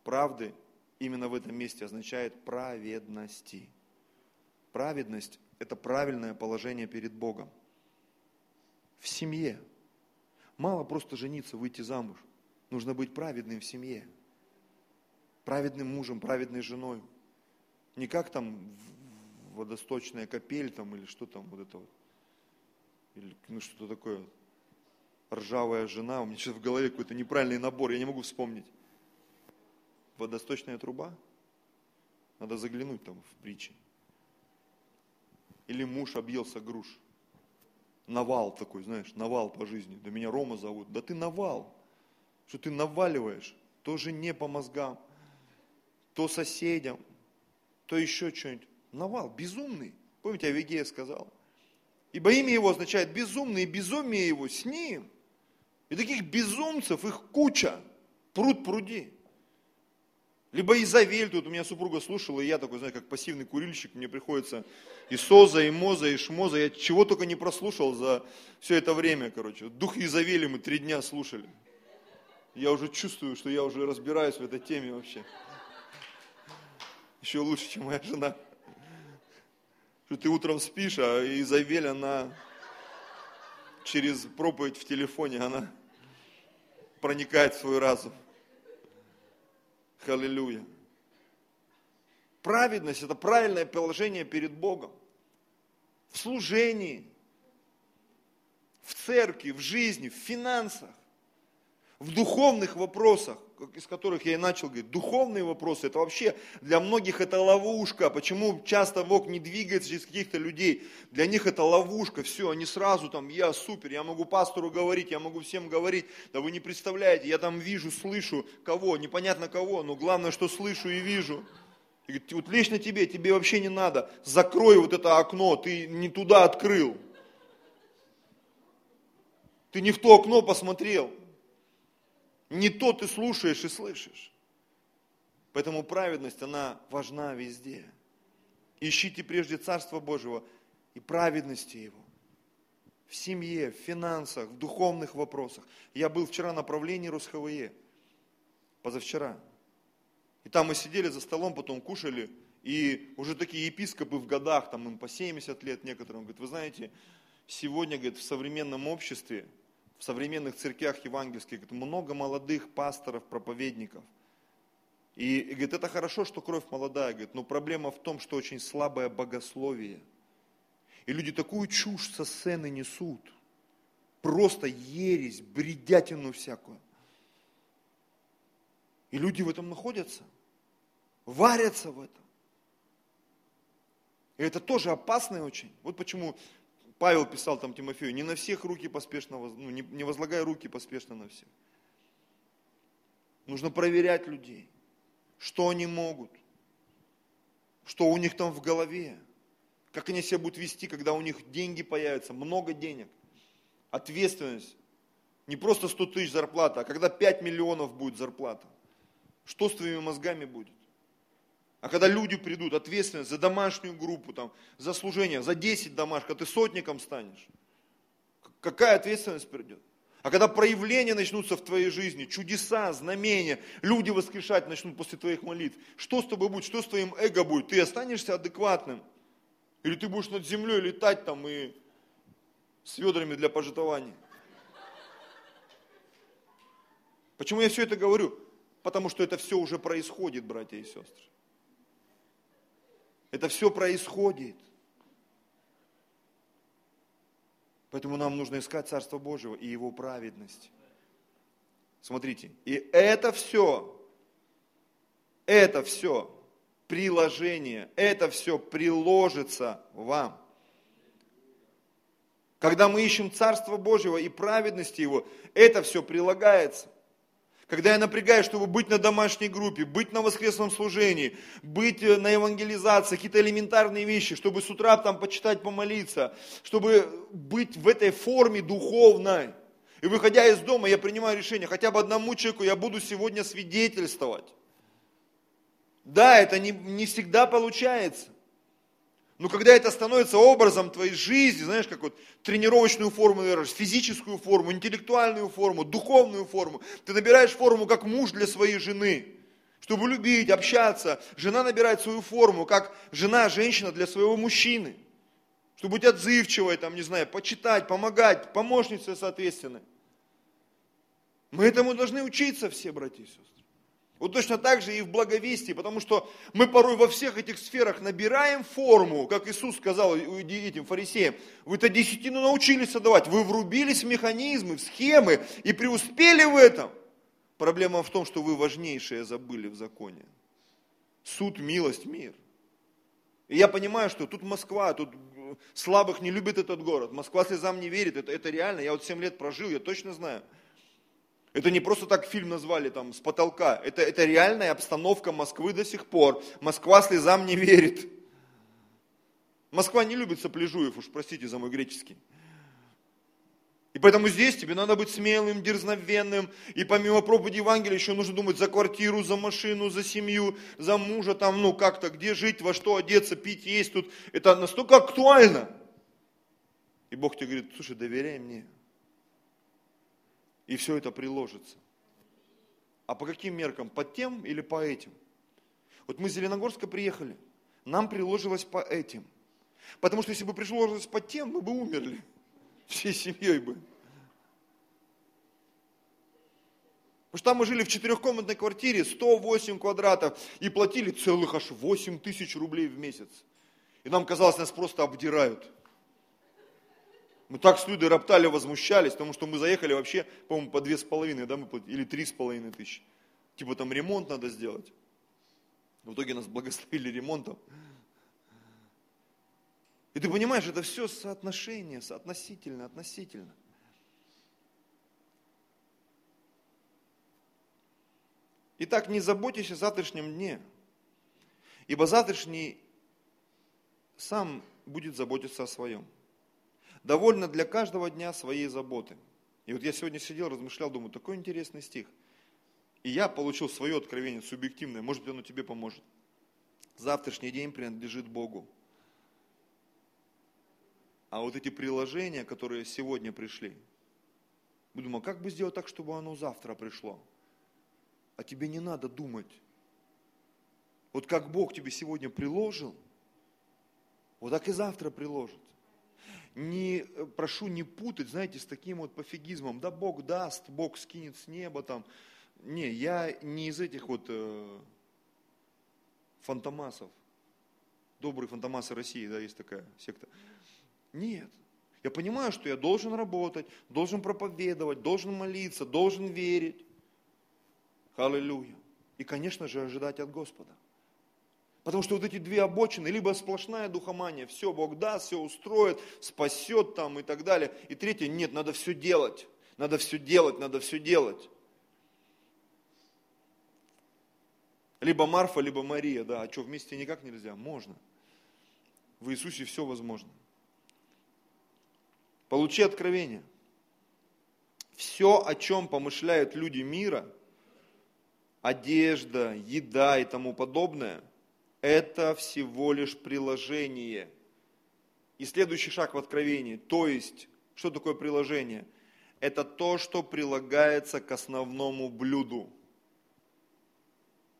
Правды именно в этом месте означает праведности. Праведность – это правильное положение перед Богом. В семье. Мало просто жениться, выйти замуж. Нужно быть праведным в семье. Праведным мужем, праведной женой. Не как там водосточная капель там или что там вот это вот. Или ну что-то такое. Ржавая жена. У меня сейчас в голове какой-то неправильный набор, я не могу вспомнить. Водосточная труба? Надо заглянуть там в притчи. Или муж объелся груш. Навал такой, знаешь, навал по жизни. Да меня Рома зовут. Да ты навал. Что ты наваливаешь. То жене по мозгам, то соседям, то еще что-нибудь. Навал, безумный. Помните, Авигея сказал? Ибо имя его означает безумный, и безумие его с ним. И таких безумцев, их куча, пруд пруди. Либо Изавель, тут у меня супруга слушала, и я такой, знаете, как пассивный курильщик, мне приходится и Соза, и Моза, и Шмоза, я чего только не прослушал за все это время, короче. Дух Изавели мы три дня слушали. Я уже чувствую, что я уже разбираюсь в этой теме вообще. Еще лучше, чем моя жена. Что ты утром спишь, а Изавель, она через проповедь в телефоне, она проникает в свой разум. Аллилуйя. Праведность – это правильное положение перед Богом. В служении, в церкви, в жизни, в финансах, в духовных вопросах, из которых я и начал говорить, духовные вопросы, это вообще для многих это ловушка. Почему часто Бог не двигается через каких-то людей? Для них это ловушка, все, они сразу там, я супер, я могу пастору говорить, я могу всем говорить, да вы не представляете, я там вижу, слышу кого, непонятно кого, но главное, что слышу и вижу. И говорит, вот лично тебе, тебе вообще не надо, закрой вот это окно, ты не туда открыл. Ты не в то окно посмотрел. Не то ты слушаешь и слышишь. Поэтому праведность, она важна везде. Ищите прежде Царство Божьего и праведности Его. В семье, в финансах, в духовных вопросах. Я был вчера на правлении РусХВЕ, позавчера. И там мы сидели за столом, потом кушали, и уже такие епископы в годах, там им по 70 лет некоторым, говорят, вы знаете, сегодня, говорит, в современном обществе современных церквях евангельских много молодых пасторов, проповедников. И, и говорит, это хорошо, что кровь молодая, говорит, но проблема в том, что очень слабое богословие. И люди такую чушь со сцены несут. Просто ересь, бредятину всякую. И люди в этом находятся, варятся в этом. И это тоже опасно очень. Вот почему Павел писал там Тимофею, не на всех руки поспешно, ну, не, не возлагай руки поспешно на всех. Нужно проверять людей, что они могут, что у них там в голове, как они себя будут вести, когда у них деньги появятся, много денег, ответственность. Не просто 100 тысяч зарплата, а когда 5 миллионов будет зарплата. Что с твоими мозгами будет? А когда люди придут, ответственность за домашнюю группу, там, за служение, за 10 домашек, а ты сотником станешь, какая ответственность придет? А когда проявления начнутся в твоей жизни, чудеса, знамения, люди воскрешать начнут после твоих молитв, что с тобой будет, что с твоим эго будет? Ты останешься адекватным? Или ты будешь над землей летать там и с ведрами для пожитования? Почему я все это говорю? Потому что это все уже происходит, братья и сестры. Это все происходит. Поэтому нам нужно искать Царство Божьего и Его праведность. Смотрите, и это все, это все приложение, это все приложится вам. Когда мы ищем Царство Божьего и праведности Его, это все прилагается. Когда я напрягаюсь, чтобы быть на домашней группе, быть на воскресном служении, быть э, на евангелизации, какие-то элементарные вещи, чтобы с утра там почитать, помолиться, чтобы быть в этой форме духовной. И выходя из дома, я принимаю решение, хотя бы одному человеку я буду сегодня свидетельствовать. Да, это не, не всегда получается. Но когда это становится образом твоей жизни, знаешь, как вот тренировочную форму набираешь, физическую форму, интеллектуальную форму, духовную форму, ты набираешь форму как муж для своей жены, чтобы любить, общаться. Жена набирает свою форму, как жена, женщина для своего мужчины, чтобы быть отзывчивой, там, не знаю, почитать, помогать, помощницей соответственно. Мы этому должны учиться все, братья и сестры. Вот точно так же и в благовестии, потому что мы порой во всех этих сферах набираем форму, как Иисус сказал этим фарисеям, вы-то десятину научились отдавать, вы врубились в механизмы, в схемы и преуспели в этом. Проблема в том, что вы важнейшее забыли в законе. Суд, милость, мир. И я понимаю, что тут Москва, тут слабых не любит этот город. Москва слезам не верит, это, это реально. Я вот 7 лет прожил, я точно знаю. Это не просто так фильм назвали там с потолка. Это, это реальная обстановка Москвы до сих пор. Москва слезам не верит. Москва не любит сопляжуев, уж простите за мой греческий. И поэтому здесь тебе надо быть смелым, дерзновенным. И помимо проповеди Евангелия еще нужно думать за квартиру, за машину, за семью, за мужа, там, ну как-то, где жить, во что одеться, пить, есть тут. Это настолько актуально. И Бог тебе говорит, слушай, доверяй мне. И все это приложится. А по каким меркам? По тем или по этим? Вот мы из Зеленогорска приехали, нам приложилось по этим. Потому что если бы приложилось по тем, мы бы умерли. Всей семьей бы. Потому что там мы жили в четырехкомнатной квартире, 108 квадратов, и платили целых аж 8 тысяч рублей в месяц. И нам казалось, нас просто обдирают. Мы так с Людой роптали, возмущались, потому что мы заехали вообще, по-моему, по две с половиной, да, мы платили, или три с половиной тысячи. Типа там ремонт надо сделать. В итоге нас благословили ремонтом. И ты понимаешь, это все соотношение, соотносительно, относительно. Итак, не заботьтесь о завтрашнем дне, ибо завтрашний сам будет заботиться о своем довольно для каждого дня своей заботы. И вот я сегодня сидел, размышлял, думаю, такой интересный стих. И я получил свое откровение субъективное, может быть, оно тебе поможет. Завтрашний день принадлежит Богу. А вот эти приложения, которые сегодня пришли, мы думаем, как бы сделать так, чтобы оно завтра пришло? А тебе не надо думать. Вот как Бог тебе сегодня приложил, вот так и завтра приложит не, э, прошу не путать, знаете, с таким вот пофигизмом, да Бог даст, Бог скинет с неба там. Не, я не из этих вот э, фантомасов, добрые фантомасы России, да, есть такая секта. Нет, я понимаю, что я должен работать, должен проповедовать, должен молиться, должен верить. Аллилуйя. И, конечно же, ожидать от Господа. Потому что вот эти две обочины, либо сплошная духомания, все, Бог даст, все устроит, спасет там и так далее. И третье, нет, надо все делать, надо все делать, надо все делать. Либо Марфа, либо Мария, да, а что, вместе никак нельзя? Можно. В Иисусе все возможно. Получи откровение. Все, о чем помышляют люди мира, одежда, еда и тому подобное – это всего лишь приложение. И следующий шаг в откровении, то есть, что такое приложение? это то, что прилагается к основному блюду.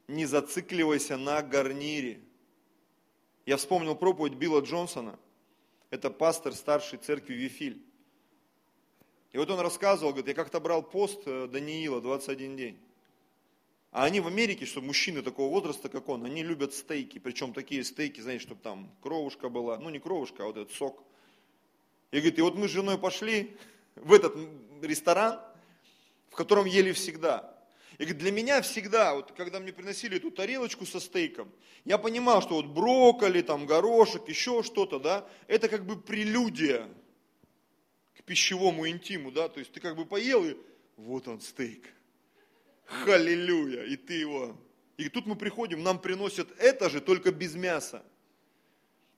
Не зацикливайся на гарнире. Я вспомнил проповедь Билла Джонсона. Это пастор старшей церкви Вифиль. И вот он рассказывал, говорит, я как-то брал пост э, Даниила 21 день. А они в Америке, что мужчины такого возраста, как он, они любят стейки. Причем такие стейки, знаете, чтобы там кровушка была. Ну, не кровушка, а вот этот сок. И говорит, и вот мы с женой пошли в этот ресторан, в котором ели всегда. И говорит, для меня всегда, вот когда мне приносили эту тарелочку со стейком, я понимал, что вот брокколи, там горошек, еще что-то, да, это как бы прелюдия к пищевому интиму, да, то есть ты как бы поел и вот он стейк. Халилюя, и ты его. И тут мы приходим, нам приносят это же, только без мяса.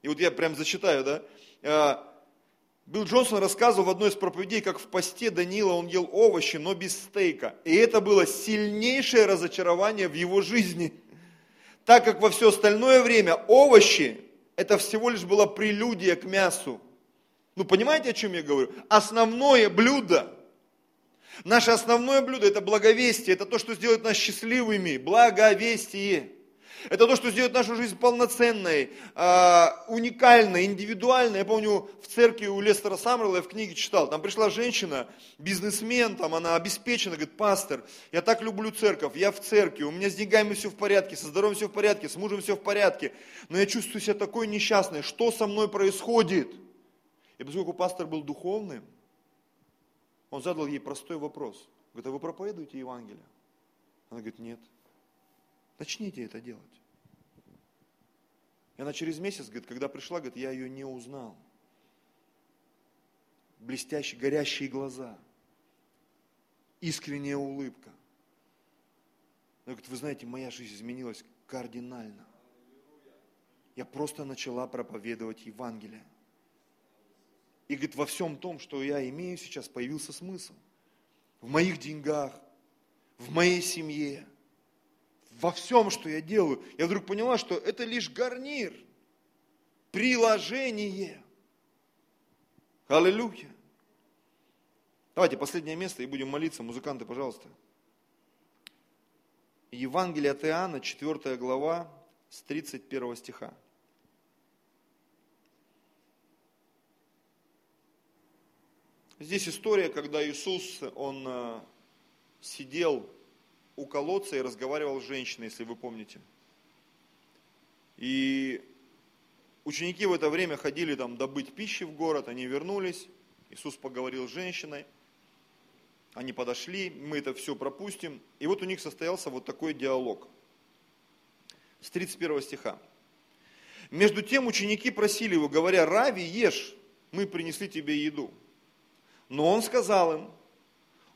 И вот я прям зачитаю, да. А, Билл Джонсон рассказывал в одной из проповедей, как в посте Данила он ел овощи, но без стейка. И это было сильнейшее разочарование в его жизни. Так как во все остальное время овощи, это всего лишь была прелюдия к мясу. Ну, понимаете, о чем я говорю? Основное блюдо, наше основное блюдо – это благовестие, это то, что сделает нас счастливыми, благовестие. Это то, что сделает нашу жизнь полноценной, а, уникальной, индивидуальной. Я помню, в церкви у Лестера Самрела я в книге читал, там пришла женщина, бизнесмен, там она обеспечена, говорит, пастор, я так люблю церковь, я в церкви, у меня с деньгами все в порядке, со здоровьем все в порядке, с мужем все в порядке, но я чувствую себя такой несчастной, что со мной происходит? И поскольку пастор был духовным, он задал ей простой вопрос. Говорит, а вы проповедуете Евангелие? Она говорит, нет. Начните это делать. И она через месяц, говорит, когда пришла, говорит, я ее не узнал. Блестящие, горящие глаза, искренняя улыбка. Она говорит, вы знаете, моя жизнь изменилась кардинально. Я просто начала проповедовать Евангелие. И говорит, во всем том, что я имею сейчас, появился смысл. В моих деньгах, в моей семье, во всем, что я делаю, я вдруг поняла, что это лишь гарнир, приложение. Аллилуйя. Давайте последнее место и будем молиться. Музыканты, пожалуйста. Евангелие от Иоанна, 4 глава, с 31 стиха. Здесь история, когда Иисус, Он э, сидел у колодца и разговаривал с женщиной, если вы помните. И ученики в это время ходили там добыть пищи в город, они вернулись, Иисус поговорил с женщиной, они подошли, мы это все пропустим. И вот у них состоялся вот такой диалог. С 31 стиха. Между тем ученики просили его, говоря, Рави, ешь, мы принесли тебе еду. Но он сказал им,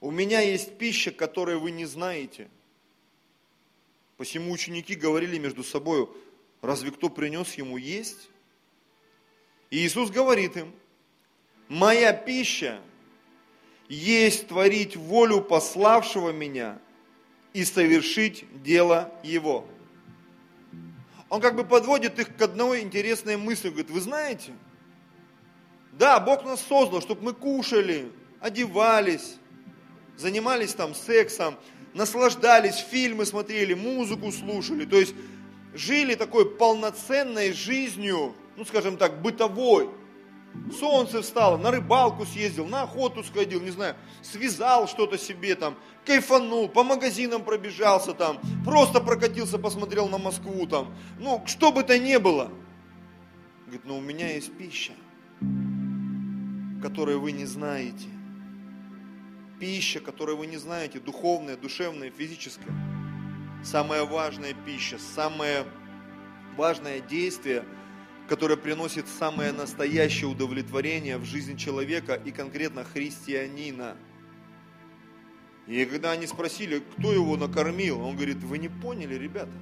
у меня есть пища, которую вы не знаете. Посему ученики говорили между собой, разве кто принес ему есть? И Иисус говорит им, моя пища есть творить волю пославшего меня и совершить дело его. Он как бы подводит их к одной интересной мысли. Говорит, вы знаете, да, Бог нас создал, чтобы мы кушали, одевались, занимались там сексом, наслаждались, фильмы смотрели, музыку слушали, то есть жили такой полноценной жизнью, ну скажем так, бытовой. Солнце встало, на рыбалку съездил, на охоту сходил, не знаю, связал что-то себе там, кайфанул, по магазинам пробежался там, просто прокатился, посмотрел на Москву там. Ну, что бы то ни было. Говорит, но у меня есть пища, которую вы не знаете пища, которую вы не знаете, духовная, душевная, физическая. Самая важная пища, самое важное действие, которое приносит самое настоящее удовлетворение в жизни человека и конкретно христианина. И когда они спросили, кто его накормил, он говорит, вы не поняли, ребята,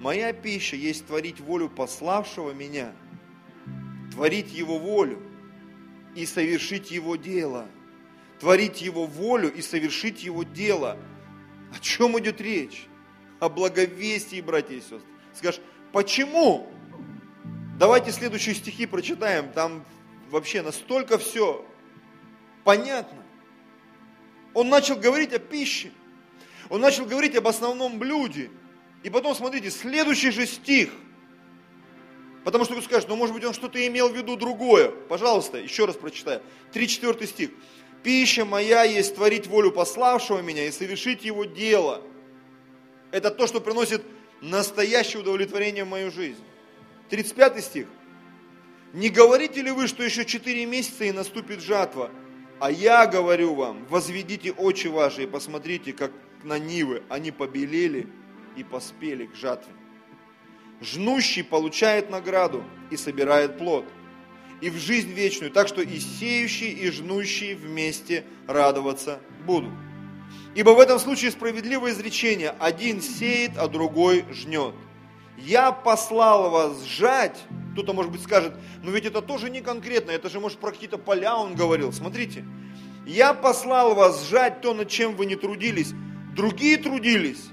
моя пища есть творить волю пославшего меня, творить его волю и совершить его дело – творить Его волю и совершить Его дело. О чем идет речь? О благовестии, братья и сестры. Скажешь, почему? Давайте следующие стихи прочитаем. Там вообще настолько все понятно. Он начал говорить о пище. Он начал говорить об основном блюде. И потом, смотрите, следующий же стих. Потому что вы скажете, ну может быть он что-то имел в виду другое. Пожалуйста, еще раз прочитаю. 3-4 стих. Пища моя есть творить волю пославшего меня и совершить его дело. Это то, что приносит настоящее удовлетворение в мою жизнь. 35 стих. Не говорите ли вы, что еще 4 месяца и наступит жатва? А я говорю вам, возведите очи ваши и посмотрите, как на нивы они побелели и поспели к жатве. Жнущий получает награду и собирает плод, и в жизнь вечную, так что и сеющий, и жнущий вместе радоваться будут. Ибо в этом случае справедливое изречение, один сеет, а другой жнет. Я послал вас сжать, кто-то, может быть, скажет, но ведь это тоже не конкретно, это же, может, про какие-то поля он говорил. Смотрите, я послал вас сжать то, над чем вы не трудились. Другие трудились,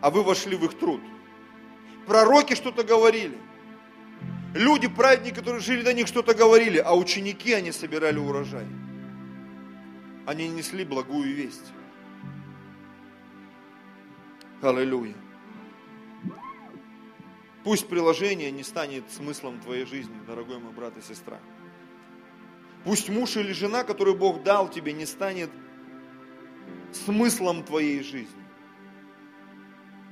а вы вошли в их труд. Пророки что-то говорили. Люди, праведники, которые жили до них, что-то говорили, а ученики, они собирали урожай. Они несли благую весть. Аллилуйя. Пусть приложение не станет смыслом твоей жизни, дорогой мой брат и сестра. Пусть муж или жена, которую Бог дал тебе, не станет смыслом твоей жизни.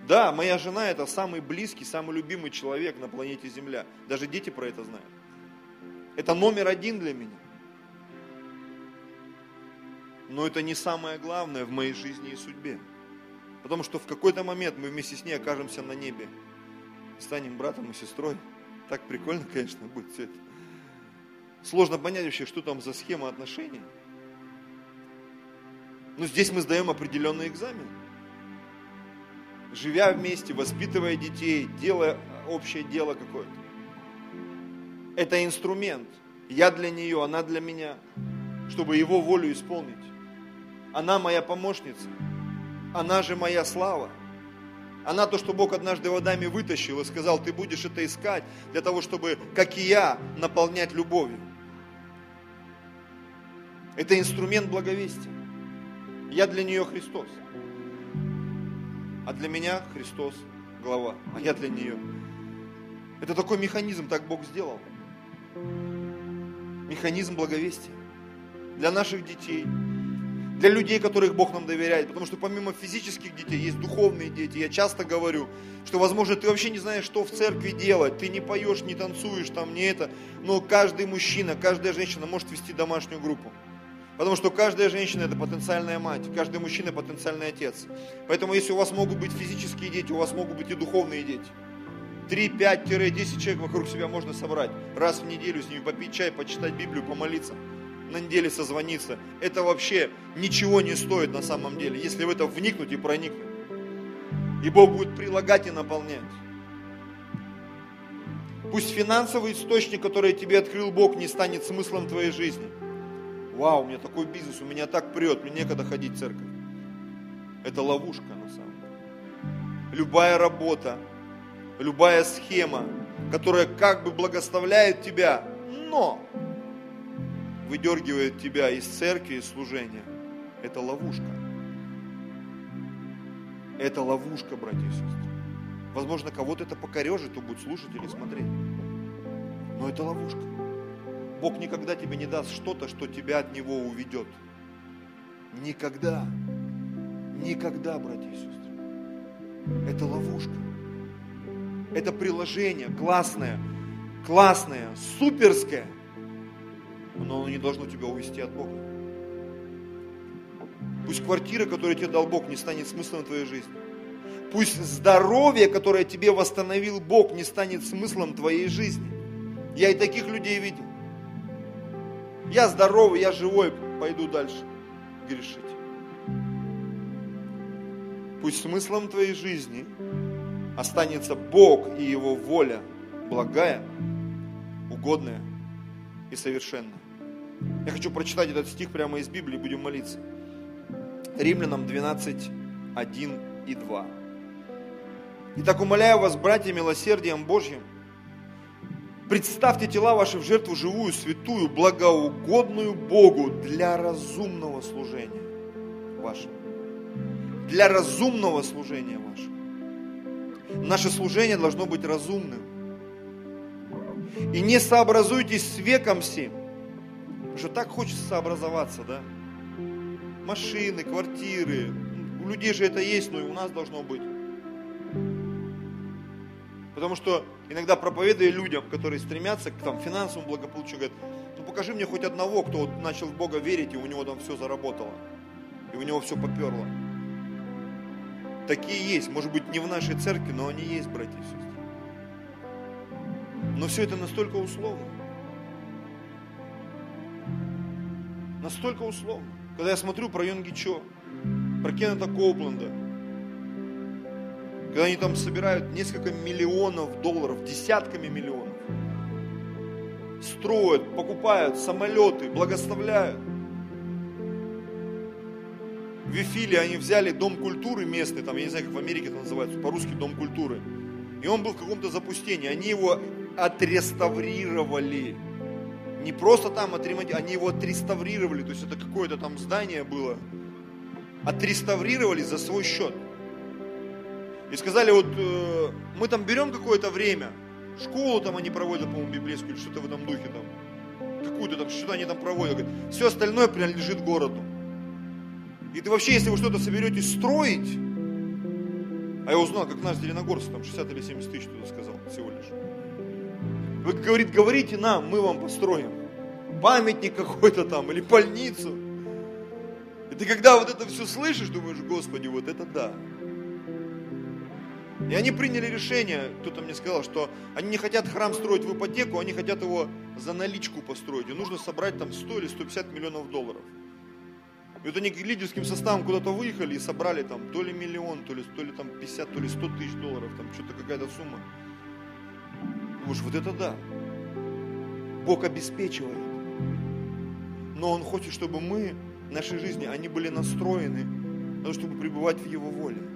Да, моя жена это самый близкий, самый любимый человек на планете Земля. Даже дети про это знают. Это номер один для меня. Но это не самое главное в моей жизни и судьбе. Потому что в какой-то момент мы вместе с ней окажемся на небе станем братом и сестрой. Так прикольно, конечно, будет все это. Сложно понять вообще, что там за схема отношений. Но здесь мы сдаем определенный экзамен. Живя вместе, воспитывая детей, делая общее дело какое-то. Это инструмент. Я для нее, она для меня, чтобы его волю исполнить. Она моя помощница. Она же моя слава. Она то, что Бог однажды водами вытащил и сказал, ты будешь это искать для того, чтобы, как и я, наполнять любовью. Это инструмент благовестия. Я для нее Христос. А для меня Христос глава, а я для нее. Это такой механизм, так Бог сделал. Механизм благовестия. Для наших детей, для людей, которых Бог нам доверяет. Потому что помимо физических детей есть духовные дети. Я часто говорю, что, возможно, ты вообще не знаешь, что в церкви делать. Ты не поешь, не танцуешь, там не это. Но каждый мужчина, каждая женщина может вести домашнюю группу. Потому что каждая женщина это потенциальная мать, каждый мужчина потенциальный отец. Поэтому если у вас могут быть физические дети, у вас могут быть и духовные дети. 3, 5-10 человек вокруг себя можно собрать. Раз в неделю с ними попить чай, почитать Библию, помолиться на неделе созвониться. Это вообще ничего не стоит на самом деле, если в это вникнуть и проникнуть. И Бог будет прилагать и наполнять. Пусть финансовый источник, который тебе открыл Бог, не станет смыслом твоей жизни. Вау, у меня такой бизнес, у меня так прет, мне некогда ходить в церковь. Это ловушка на самом деле. Любая работа, любая схема, которая как бы благословляет тебя, но выдергивает тебя из церкви, из служения, это ловушка. Это ловушка, братья и сестры. Возможно, кого-то это покорежит, кто будет слушать или смотреть. Но это ловушка. Бог никогда тебе не даст что-то, что тебя от Него уведет. Никогда. Никогда, братья и сестры. Это ловушка. Это приложение классное, классное, суперское – но оно не должно тебя увести от Бога. Пусть квартира, которую тебе дал Бог, не станет смыслом твоей жизни. Пусть здоровье, которое тебе восстановил Бог, не станет смыслом твоей жизни. Я и таких людей видел. Я здоровый, я живой, пойду дальше грешить. Пусть смыслом твоей жизни останется Бог и Его воля, благая, угодная и совершенная. Я хочу прочитать этот стих прямо из Библии, будем молиться. Римлянам 12, 1 и 2. Итак, умоляю вас, братья, милосердием Божьим, представьте тела ваши в жертву живую, святую, благоугодную Богу для разумного служения. вашего. Для разумного служения вашего. Наше служение должно быть разумным. И не сообразуйтесь с веком. Потому что так хочется сообразоваться, да? Машины, квартиры. У людей же это есть, но и у нас должно быть. Потому что иногда проповедуя людям, которые стремятся к там, финансовому благополучию, говорят, ну покажи мне хоть одного, кто вот начал в Бога верить, и у него там все заработало. И у него все поперло. Такие есть. Может быть, не в нашей церкви, но они есть, братья и сестры. Но все это настолько условно. Настолько условно. Когда я смотрю про Йонги Чо, про Кеннета Коупленда, когда они там собирают несколько миллионов долларов, десятками миллионов, строят, покупают самолеты, благословляют. В Вифиле они взяли дом культуры местный, там, я не знаю, как в Америке это называется, по-русски дом культуры. И он был в каком-то запустении. Они его отреставрировали. Не просто там отремонтировали, они его отреставрировали. То есть это какое-то там здание было. Отреставрировали за свой счет. И сказали, вот э, мы там берем какое-то время, школу там они проводят, по-моему, библейскую или что-то в этом духе там. Какую-то там, что-то они там проводят. Говорят, все остальное принадлежит городу. И ты вообще, если вы что-то соберетесь строить, а я узнал, как наш Зеленогорск, там 60 или 70 тысяч туда сказал всего лишь. Вы, говорит, говорите нам, мы вам построим. Памятник какой-то там, или больницу. И ты когда вот это все слышишь, думаешь, Господи, вот это да. И они приняли решение, кто-то мне сказал, что они не хотят храм строить в ипотеку, они хотят его за наличку построить. И нужно собрать там 100 или 150 миллионов долларов. И вот они лидерским составом куда-то выехали и собрали там то ли миллион, то ли, то ли там 50, то ли 100 тысяч долларов, там что-то какая-то сумма. Думаешь, вот это да. Бог обеспечивает. Но Он хочет, чтобы мы, нашей жизни, они были настроены на то, чтобы пребывать в Его воле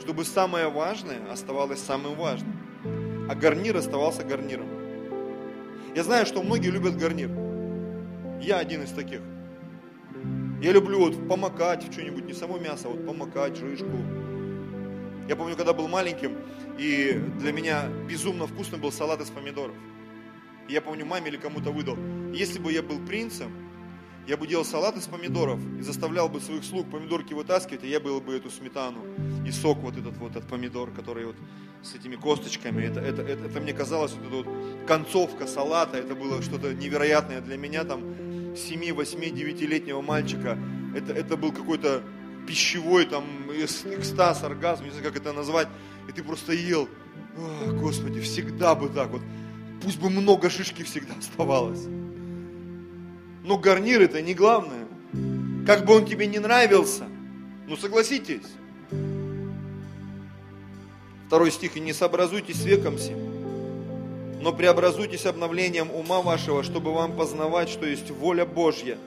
чтобы самое важное оставалось самым важным, а гарнир оставался гарниром. Я знаю, что многие любят гарнир. Я один из таких. Я люблю вот помакать в что-нибудь, не само мясо, а вот помакать жишку. Я помню, когда был маленьким, и для меня безумно вкусный был салат из помидоров. я помню, маме или кому-то выдал. Если бы я был принцем, я бы делал салат из помидоров и заставлял бы своих слуг помидорки вытаскивать, и я был бы эту сметану и сок вот этот вот от помидор, который вот с этими косточками. Это, это, это, это мне казалось, вот эта вот концовка салата, это было что-то невероятное для меня, там, 7, 8, 9-летнего мальчика. Это, это был какой-то пищевой там экстаз, оргазм, не знаю, как это назвать. И ты просто ел. О, Господи, всегда бы так вот. Пусть бы много шишки всегда оставалось. Но гарнир это не главное. Как бы он тебе не нравился, ну согласитесь. Второй стих. «И не сообразуйтесь с веком сим, но преобразуйтесь обновлением ума вашего, чтобы вам познавать, что есть воля Божья.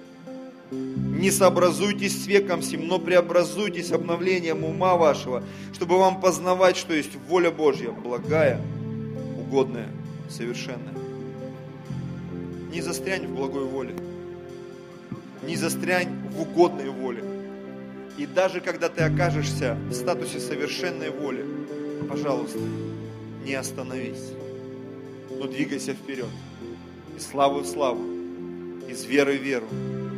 Не сообразуйтесь с веком сим, но преобразуйтесь обновлением ума вашего, чтобы вам познавать, что есть воля Божья, благая, угодная, совершенная. Не застрянь в благой воле не застрянь в угодной воле. И даже когда ты окажешься в статусе совершенной воли, пожалуйста, не остановись, но двигайся вперед. Из славы в славу, из веры в веру,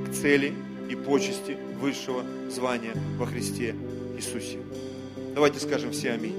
к цели и почести высшего звания во Христе Иисусе. Давайте скажем все аминь.